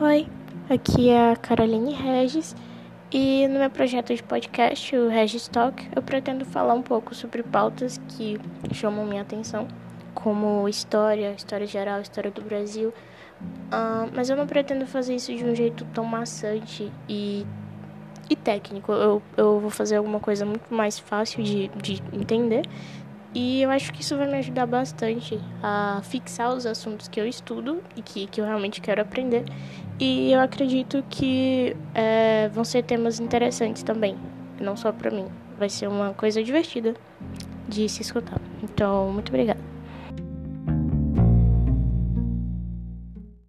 Oi, aqui é a Caroline Regis e no meu projeto de podcast, o Regis Talk, eu pretendo falar um pouco sobre pautas que chamam minha atenção, como história, história geral, história do Brasil, uh, mas eu não pretendo fazer isso de um jeito tão maçante e, e técnico. Eu, eu vou fazer alguma coisa muito mais fácil de, de entender e eu acho que isso vai me ajudar bastante a fixar os assuntos que eu estudo e que, que eu realmente quero aprender. E eu acredito que é, vão ser temas interessantes também, não só para mim. Vai ser uma coisa divertida de se escutar. Então, muito obrigada.